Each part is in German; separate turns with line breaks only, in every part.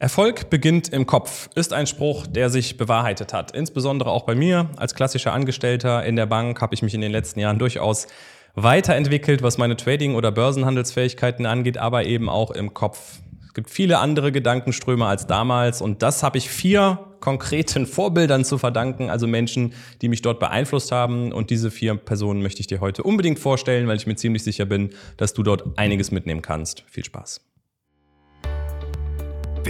Erfolg beginnt im Kopf ist ein Spruch, der sich bewahrheitet hat. Insbesondere auch bei mir als klassischer Angestellter in der Bank habe ich mich in den letzten Jahren durchaus weiterentwickelt, was meine Trading- oder Börsenhandelsfähigkeiten angeht, aber eben auch im Kopf. Es gibt viele andere Gedankenströme als damals und das habe ich vier konkreten Vorbildern zu verdanken, also Menschen, die mich dort beeinflusst haben und diese vier Personen möchte ich dir heute unbedingt vorstellen, weil ich mir ziemlich sicher bin, dass du dort einiges mitnehmen kannst. Viel Spaß.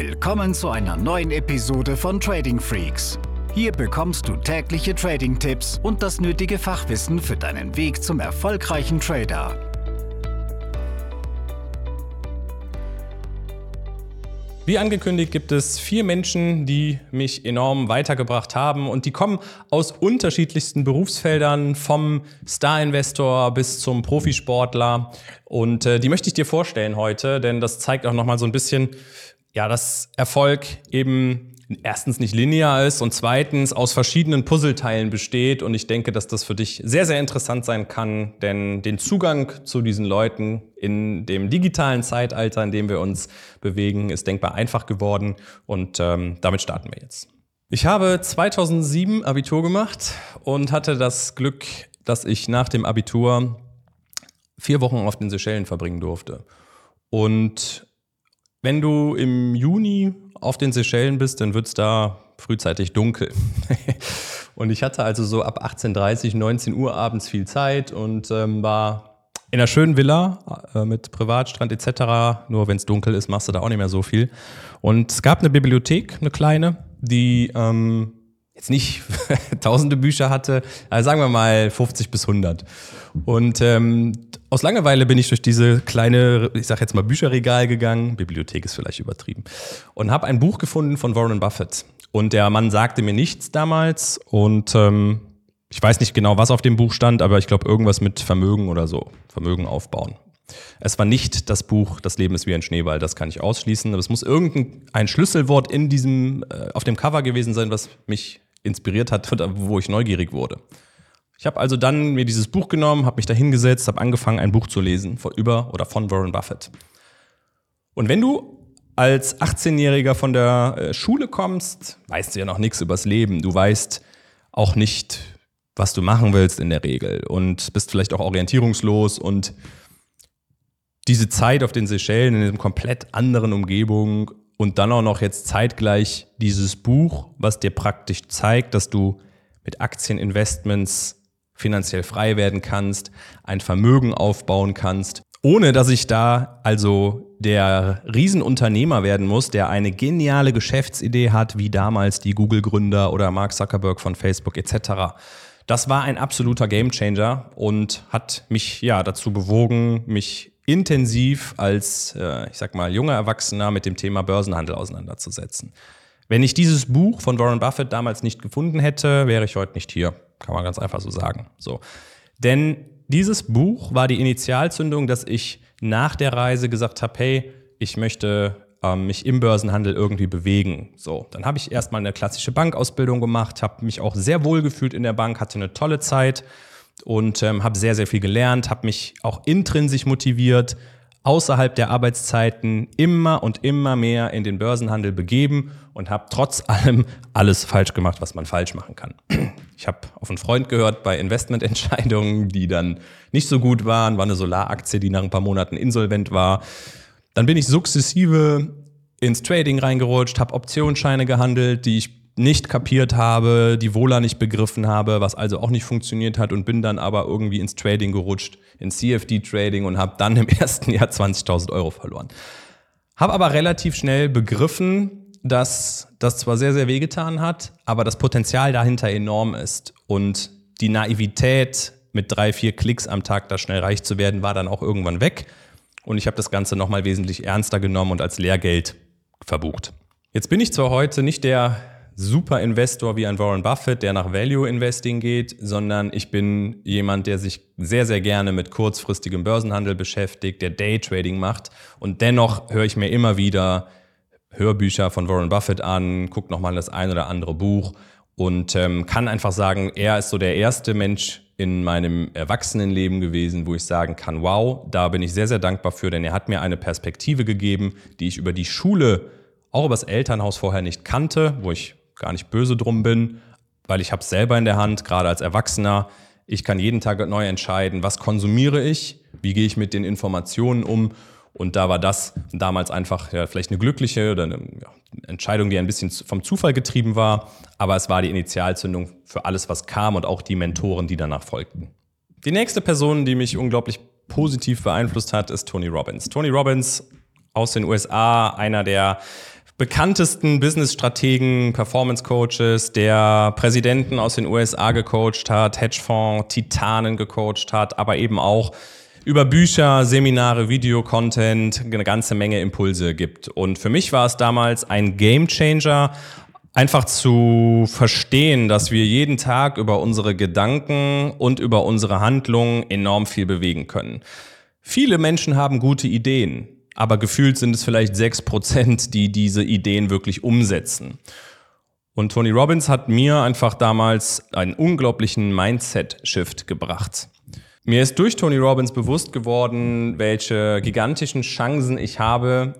Willkommen zu einer neuen Episode von Trading Freaks. Hier bekommst du tägliche Trading-Tipps und das nötige Fachwissen für deinen Weg zum erfolgreichen Trader.
Wie angekündigt gibt es vier Menschen, die mich enorm weitergebracht haben und die kommen aus unterschiedlichsten Berufsfeldern, vom Star-Investor bis zum Profisportler. Und äh, die möchte ich dir vorstellen heute, denn das zeigt auch nochmal so ein bisschen, ja, dass Erfolg eben erstens nicht linear ist und zweitens aus verschiedenen Puzzleteilen besteht. Und ich denke, dass das für dich sehr, sehr interessant sein kann, denn den Zugang zu diesen Leuten in dem digitalen Zeitalter, in dem wir uns bewegen, ist denkbar einfach geworden. Und ähm, damit starten wir jetzt. Ich habe 2007 Abitur gemacht und hatte das Glück, dass ich nach dem Abitur vier Wochen auf den Seychellen verbringen durfte. Und wenn du im Juni auf den Seychellen bist, dann wird es da frühzeitig dunkel. und ich hatte also so ab 18.30, 19 Uhr abends viel Zeit und ähm, war in einer schönen Villa äh, mit Privatstrand etc. Nur wenn es dunkel ist, machst du da auch nicht mehr so viel. Und es gab eine Bibliothek, eine kleine, die ähm, jetzt nicht tausende Bücher hatte, also sagen wir mal 50 bis 100. Und ähm, aus Langeweile bin ich durch diese kleine, ich sag jetzt mal Bücherregal gegangen, Bibliothek ist vielleicht übertrieben, und habe ein Buch gefunden von Warren Buffett. Und der Mann sagte mir nichts damals und ähm, ich weiß nicht genau, was auf dem Buch stand, aber ich glaube irgendwas mit Vermögen oder so, Vermögen aufbauen. Es war nicht das Buch Das Leben ist wie ein Schneeball, das kann ich ausschließen, aber es muss irgendein Schlüsselwort in diesem, äh, auf dem Cover gewesen sein, was mich inspiriert hat wo ich neugierig wurde. Ich habe also dann mir dieses Buch genommen, habe mich da hingesetzt, habe angefangen, ein Buch zu lesen von über oder von Warren Buffett. Und wenn du als 18-Jähriger von der äh, Schule kommst, weißt du ja noch nichts übers Leben. Du weißt auch nicht, was du machen willst in der Regel und bist vielleicht auch orientierungslos und diese Zeit auf den Seychellen in einer komplett anderen Umgebung und dann auch noch jetzt zeitgleich dieses Buch, was dir praktisch zeigt, dass du mit Aktieninvestments finanziell frei werden kannst, ein Vermögen aufbauen kannst, ohne dass ich da also der Riesenunternehmer werden muss, der eine geniale Geschäftsidee hat, wie damals die Google-Gründer oder Mark Zuckerberg von Facebook etc. Das war ein absoluter Gamechanger und hat mich ja dazu bewogen, mich intensiv als, äh, ich sag mal, junger Erwachsener mit dem Thema Börsenhandel auseinanderzusetzen. Wenn ich dieses Buch von Warren Buffett damals nicht gefunden hätte, wäre ich heute nicht hier. Kann man ganz einfach so sagen. So. Denn dieses Buch war die Initialzündung, dass ich nach der Reise gesagt habe, hey, ich möchte ähm, mich im Börsenhandel irgendwie bewegen. So, dann habe ich erstmal eine klassische Bankausbildung gemacht, habe mich auch sehr wohl gefühlt in der Bank, hatte eine tolle Zeit und ähm, habe sehr, sehr viel gelernt, habe mich auch intrinsisch motiviert, außerhalb der Arbeitszeiten immer und immer mehr in den Börsenhandel begeben und habe trotz allem alles falsch gemacht, was man falsch machen kann. Ich habe auf einen Freund gehört bei Investmententscheidungen, die dann nicht so gut waren, war eine Solaraktie, die nach ein paar Monaten insolvent war. Dann bin ich sukzessive ins Trading reingerutscht, habe Optionsscheine gehandelt, die ich nicht kapiert habe, die Vola nicht begriffen habe, was also auch nicht funktioniert hat und bin dann aber irgendwie ins Trading gerutscht, ins CFD-Trading und habe dann im ersten Jahr 20.000 Euro verloren. Habe aber relativ schnell begriffen, dass das zwar sehr, sehr wehgetan hat, aber das Potenzial dahinter enorm ist und die Naivität mit drei, vier Klicks am Tag da schnell reich zu werden, war dann auch irgendwann weg und ich habe das Ganze nochmal wesentlich ernster genommen und als Lehrgeld verbucht. Jetzt bin ich zwar heute nicht der super Investor wie ein Warren Buffett, der nach Value Investing geht, sondern ich bin jemand, der sich sehr, sehr gerne mit kurzfristigem Börsenhandel beschäftigt, der Daytrading macht. Und dennoch höre ich mir immer wieder Hörbücher von Warren Buffett an, gucke nochmal das ein oder andere Buch und ähm, kann einfach sagen, er ist so der erste Mensch in meinem Erwachsenenleben gewesen, wo ich sagen kann, wow, da bin ich sehr, sehr dankbar für, denn er hat mir eine Perspektive gegeben, die ich über die Schule auch übers Elternhaus vorher nicht kannte, wo ich gar nicht böse drum bin, weil ich habe es selber in der Hand, gerade als Erwachsener. Ich kann jeden Tag neu entscheiden, was konsumiere ich, wie gehe ich mit den Informationen um. Und da war das damals einfach ja, vielleicht eine glückliche oder eine ja, Entscheidung, die ein bisschen vom Zufall getrieben war. Aber es war die Initialzündung für alles, was kam und auch die Mentoren, die danach folgten. Die nächste Person, die mich unglaublich positiv beeinflusst hat, ist Tony Robbins. Tony Robbins aus den USA, einer der bekanntesten Business-Strategen, Performance-Coaches, der Präsidenten aus den USA gecoacht hat, Hedgefonds, Titanen gecoacht hat, aber eben auch über Bücher, Seminare, Videocontent eine ganze Menge Impulse gibt. Und für mich war es damals ein Gamechanger, einfach zu verstehen, dass wir jeden Tag über unsere Gedanken und über unsere Handlungen enorm viel bewegen können. Viele Menschen haben gute Ideen, aber gefühlt sind es vielleicht sechs Prozent, die diese Ideen wirklich umsetzen. Und Tony Robbins hat mir einfach damals einen unglaublichen Mindset-Shift gebracht. Mir ist durch Tony Robbins bewusst geworden, welche gigantischen Chancen ich habe,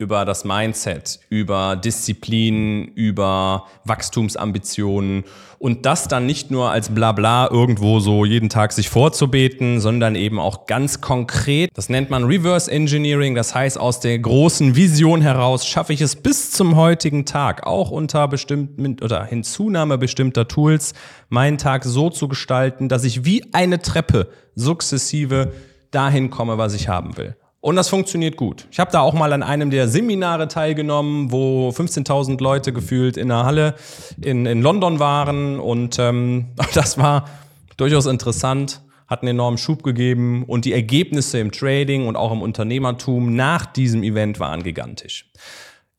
über das Mindset, über Disziplin, über Wachstumsambitionen und das dann nicht nur als Blabla irgendwo so jeden Tag sich vorzubeten, sondern eben auch ganz konkret. Das nennt man Reverse Engineering, das heißt aus der großen Vision heraus schaffe ich es bis zum heutigen Tag, auch unter bestimmten oder Hinzunahme bestimmter Tools, meinen Tag so zu gestalten, dass ich wie eine Treppe sukzessive dahin komme, was ich haben will. Und das funktioniert gut. Ich habe da auch mal an einem der Seminare teilgenommen, wo 15.000 Leute gefühlt in der Halle in, in London waren. Und ähm, das war durchaus interessant, hat einen enormen Schub gegeben. Und die Ergebnisse im Trading und auch im Unternehmertum nach diesem Event waren gigantisch.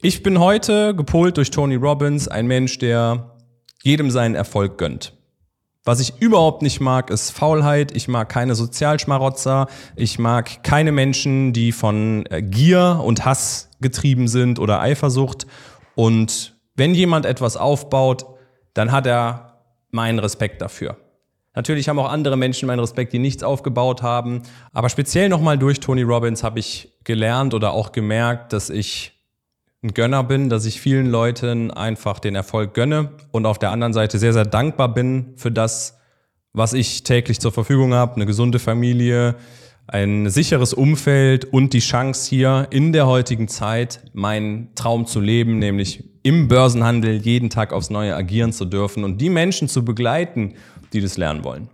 Ich bin heute, gepolt durch Tony Robbins, ein Mensch, der jedem seinen Erfolg gönnt. Was ich überhaupt nicht mag, ist Faulheit. Ich mag keine Sozialschmarotzer. Ich mag keine Menschen, die von äh, Gier und Hass getrieben sind oder Eifersucht. Und wenn jemand etwas aufbaut, dann hat er meinen Respekt dafür. Natürlich haben auch andere Menschen meinen Respekt, die nichts aufgebaut haben. Aber speziell nochmal durch Tony Robbins habe ich gelernt oder auch gemerkt, dass ich ein Gönner bin, dass ich vielen Leuten einfach den Erfolg gönne und auf der anderen Seite sehr, sehr dankbar bin für das, was ich täglich zur Verfügung habe, eine gesunde Familie, ein sicheres Umfeld und die Chance hier in der heutigen Zeit meinen Traum zu leben, nämlich im Börsenhandel jeden Tag aufs Neue agieren zu dürfen und die Menschen zu begleiten, die das lernen wollen.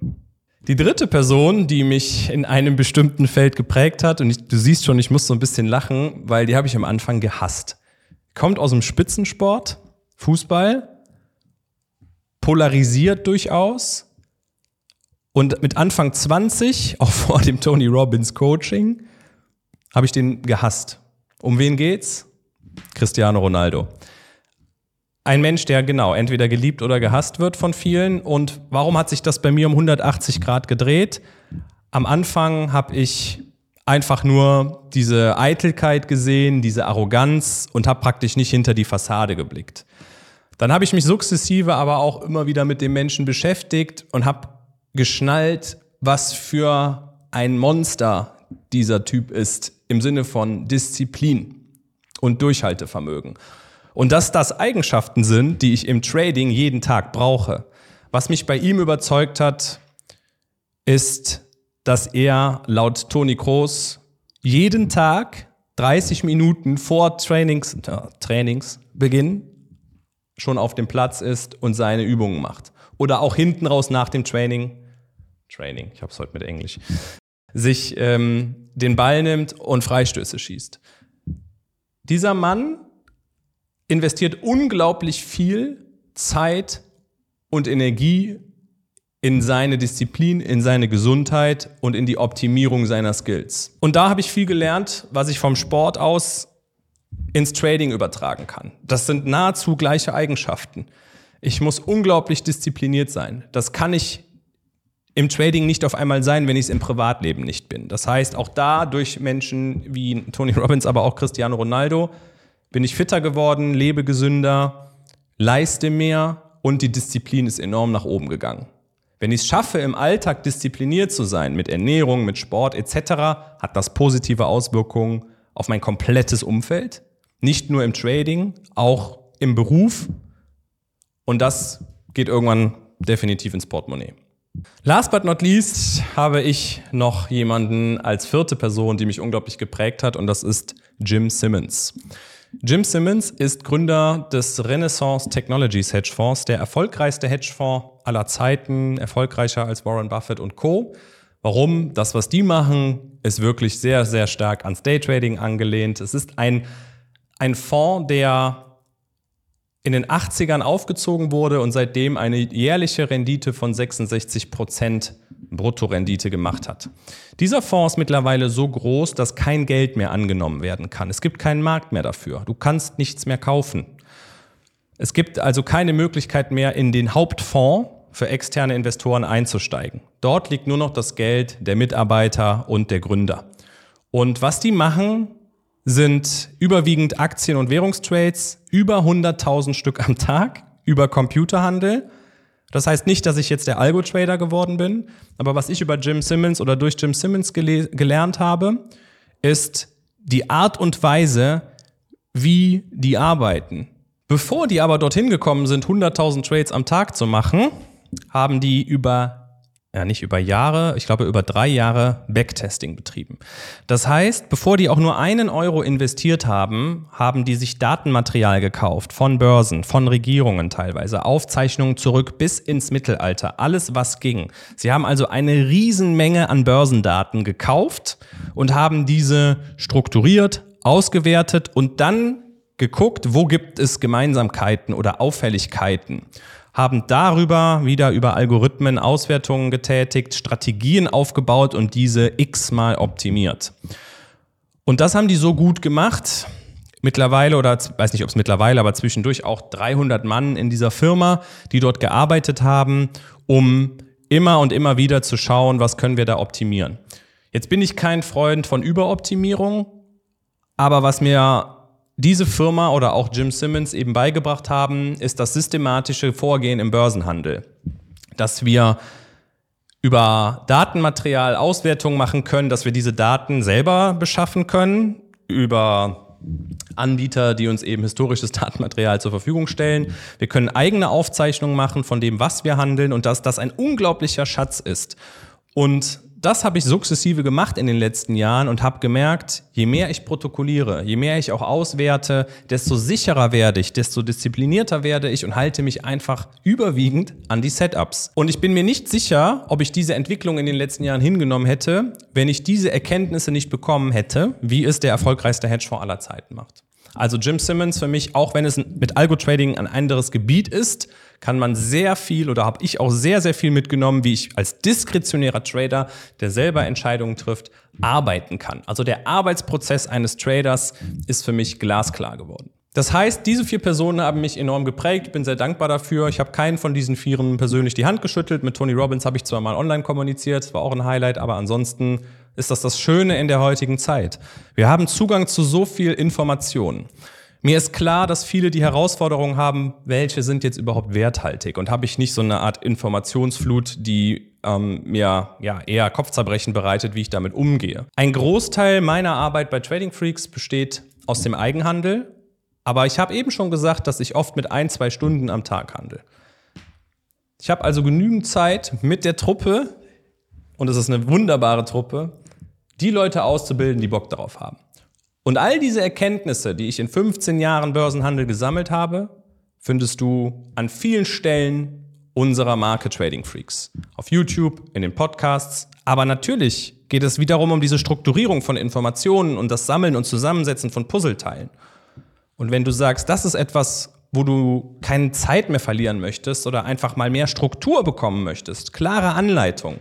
Die dritte Person, die mich in einem bestimmten Feld geprägt hat, und ich, du siehst schon, ich muss so ein bisschen lachen, weil die habe ich am Anfang gehasst kommt aus dem Spitzensport, Fußball, polarisiert durchaus. Und mit Anfang 20, auch vor dem Tony Robbins Coaching, habe ich den gehasst. Um wen geht's? Cristiano Ronaldo. Ein Mensch, der genau entweder geliebt oder gehasst wird von vielen. Und warum hat sich das bei mir um 180 Grad gedreht? Am Anfang habe ich einfach nur diese Eitelkeit gesehen, diese Arroganz und habe praktisch nicht hinter die Fassade geblickt. Dann habe ich mich sukzessive aber auch immer wieder mit dem Menschen beschäftigt und habe geschnallt, was für ein Monster dieser Typ ist im Sinne von Disziplin und Durchhaltevermögen. Und dass das Eigenschaften sind, die ich im Trading jeden Tag brauche. Was mich bei ihm überzeugt hat, ist dass er laut Toni Kroos jeden Tag 30 Minuten vor Trainings, äh, Trainingsbeginn schon auf dem Platz ist und seine Übungen macht. Oder auch hinten raus nach dem Training, Training, ich habe es heute mit Englisch, sich ähm, den Ball nimmt und Freistöße schießt. Dieser Mann investiert unglaublich viel Zeit und Energie in seine Disziplin, in seine Gesundheit und in die Optimierung seiner Skills. Und da habe ich viel gelernt, was ich vom Sport aus ins Trading übertragen kann. Das sind nahezu gleiche Eigenschaften. Ich muss unglaublich diszipliniert sein. Das kann ich im Trading nicht auf einmal sein, wenn ich es im Privatleben nicht bin. Das heißt, auch da durch Menschen wie Tony Robbins, aber auch Cristiano Ronaldo bin ich fitter geworden, lebe gesünder, leiste mehr und die Disziplin ist enorm nach oben gegangen. Wenn ich es schaffe, im Alltag diszipliniert zu sein, mit Ernährung, mit Sport etc., hat das positive Auswirkungen auf mein komplettes Umfeld. Nicht nur im Trading, auch im Beruf. Und das geht irgendwann definitiv ins Portemonnaie. Last but not least habe ich noch jemanden als vierte Person, die mich unglaublich geprägt hat, und das ist Jim Simmons. Jim Simmons ist Gründer des Renaissance Technologies Hedgefonds, der erfolgreichste Hedgefonds aller Zeiten, erfolgreicher als Warren Buffett und Co. Warum? Das, was die machen, ist wirklich sehr, sehr stark ans Daytrading angelehnt. Es ist ein, ein Fonds, der in den 80ern aufgezogen wurde und seitdem eine jährliche Rendite von 66 Prozent Bruttorendite gemacht hat. Dieser Fonds ist mittlerweile so groß, dass kein Geld mehr angenommen werden kann. Es gibt keinen Markt mehr dafür. Du kannst nichts mehr kaufen. Es gibt also keine Möglichkeit mehr, in den Hauptfonds für externe Investoren einzusteigen. Dort liegt nur noch das Geld der Mitarbeiter und der Gründer. Und was die machen, sind überwiegend Aktien- und Währungstrades, über 100.000 Stück am Tag, über Computerhandel. Das heißt nicht, dass ich jetzt der Algo-Trader geworden bin, aber was ich über Jim Simmons oder durch Jim Simmons gele gelernt habe, ist die Art und Weise, wie die arbeiten. Bevor die aber dorthin gekommen sind, 100.000 Trades am Tag zu machen, haben die über ja nicht über Jahre, ich glaube über drei Jahre Backtesting betrieben. Das heißt, bevor die auch nur einen Euro investiert haben, haben die sich Datenmaterial gekauft von Börsen, von Regierungen teilweise, Aufzeichnungen zurück bis ins Mittelalter, alles was ging. Sie haben also eine Riesenmenge an Börsendaten gekauft und haben diese strukturiert, ausgewertet und dann geguckt, wo gibt es Gemeinsamkeiten oder Auffälligkeiten haben darüber wieder über Algorithmen Auswertungen getätigt, Strategien aufgebaut und diese x-mal optimiert. Und das haben die so gut gemacht. Mittlerweile, oder weiß nicht, ob es mittlerweile, aber zwischendurch auch 300 Mann in dieser Firma, die dort gearbeitet haben, um immer und immer wieder zu schauen, was können wir da optimieren. Jetzt bin ich kein Freund von Überoptimierung, aber was mir diese Firma oder auch Jim Simmons eben beigebracht haben, ist das systematische Vorgehen im Börsenhandel. Dass wir über Datenmaterial Auswertungen machen können, dass wir diese Daten selber beschaffen können, über Anbieter, die uns eben historisches Datenmaterial zur Verfügung stellen. Wir können eigene Aufzeichnungen machen von dem, was wir handeln und dass das ein unglaublicher Schatz ist. Und das habe ich sukzessive gemacht in den letzten Jahren und habe gemerkt, je mehr ich protokolliere, je mehr ich auch auswerte, desto sicherer werde ich, desto disziplinierter werde ich und halte mich einfach überwiegend an die Setups. Und ich bin mir nicht sicher, ob ich diese Entwicklung in den letzten Jahren hingenommen hätte, wenn ich diese Erkenntnisse nicht bekommen hätte, wie es der erfolgreichste Hedgefonds aller Zeiten macht. Also Jim Simmons für mich, auch wenn es mit Algo-Trading ein anderes Gebiet ist, kann man sehr viel oder habe ich auch sehr, sehr viel mitgenommen, wie ich als diskretionärer Trader, der selber Entscheidungen trifft, arbeiten kann. Also der Arbeitsprozess eines Traders ist für mich glasklar geworden. Das heißt, diese vier Personen haben mich enorm geprägt. Ich bin sehr dankbar dafür. Ich habe keinen von diesen Vieren persönlich die Hand geschüttelt. Mit Tony Robbins habe ich zwar mal online kommuniziert, das war auch ein Highlight, aber ansonsten ist das das Schöne in der heutigen Zeit. Wir haben Zugang zu so viel Information. Mir ist klar, dass viele die Herausforderung haben, welche sind jetzt überhaupt werthaltig und habe ich nicht so eine Art Informationsflut, die ähm, mir ja eher Kopfzerbrechen bereitet, wie ich damit umgehe. Ein Großteil meiner Arbeit bei Trading Freaks besteht aus dem Eigenhandel, aber ich habe eben schon gesagt, dass ich oft mit ein, zwei Stunden am Tag handle. Ich habe also genügend Zeit mit der Truppe, und es ist eine wunderbare Truppe, die Leute auszubilden, die Bock darauf haben. Und all diese Erkenntnisse, die ich in 15 Jahren Börsenhandel gesammelt habe, findest du an vielen Stellen unserer Marke Trading Freaks. Auf YouTube, in den Podcasts. Aber natürlich geht es wiederum um diese Strukturierung von Informationen und das Sammeln und Zusammensetzen von Puzzleteilen. Und wenn du sagst, das ist etwas, wo du keine Zeit mehr verlieren möchtest oder einfach mal mehr Struktur bekommen möchtest, klare Anleitung,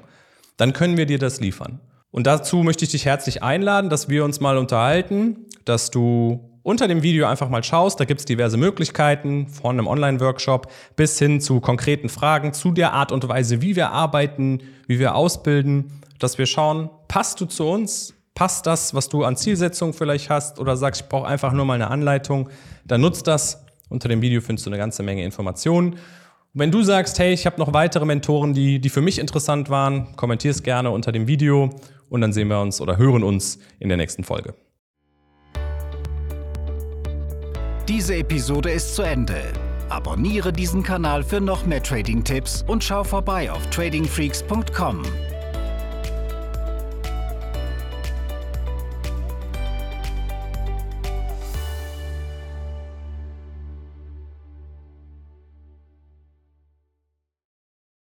dann können wir dir das liefern. Und dazu möchte ich dich herzlich einladen, dass wir uns mal unterhalten, dass du unter dem Video einfach mal schaust. Da gibt es diverse Möglichkeiten, von einem Online-Workshop bis hin zu konkreten Fragen zu der Art und Weise, wie wir arbeiten, wie wir ausbilden, dass wir schauen, passt du zu uns? passt das, was du an Zielsetzungen vielleicht hast oder sagst, ich brauche einfach nur mal eine Anleitung, dann nutzt das. Unter dem Video findest du eine ganze Menge Informationen. Und wenn du sagst, hey, ich habe noch weitere Mentoren, die, die für mich interessant waren, kommentier es gerne unter dem Video und dann sehen wir uns oder hören uns in der nächsten Folge.
Diese Episode ist zu Ende. Abonniere diesen Kanal für noch mehr Trading-Tipps und schau vorbei auf tradingfreaks.com.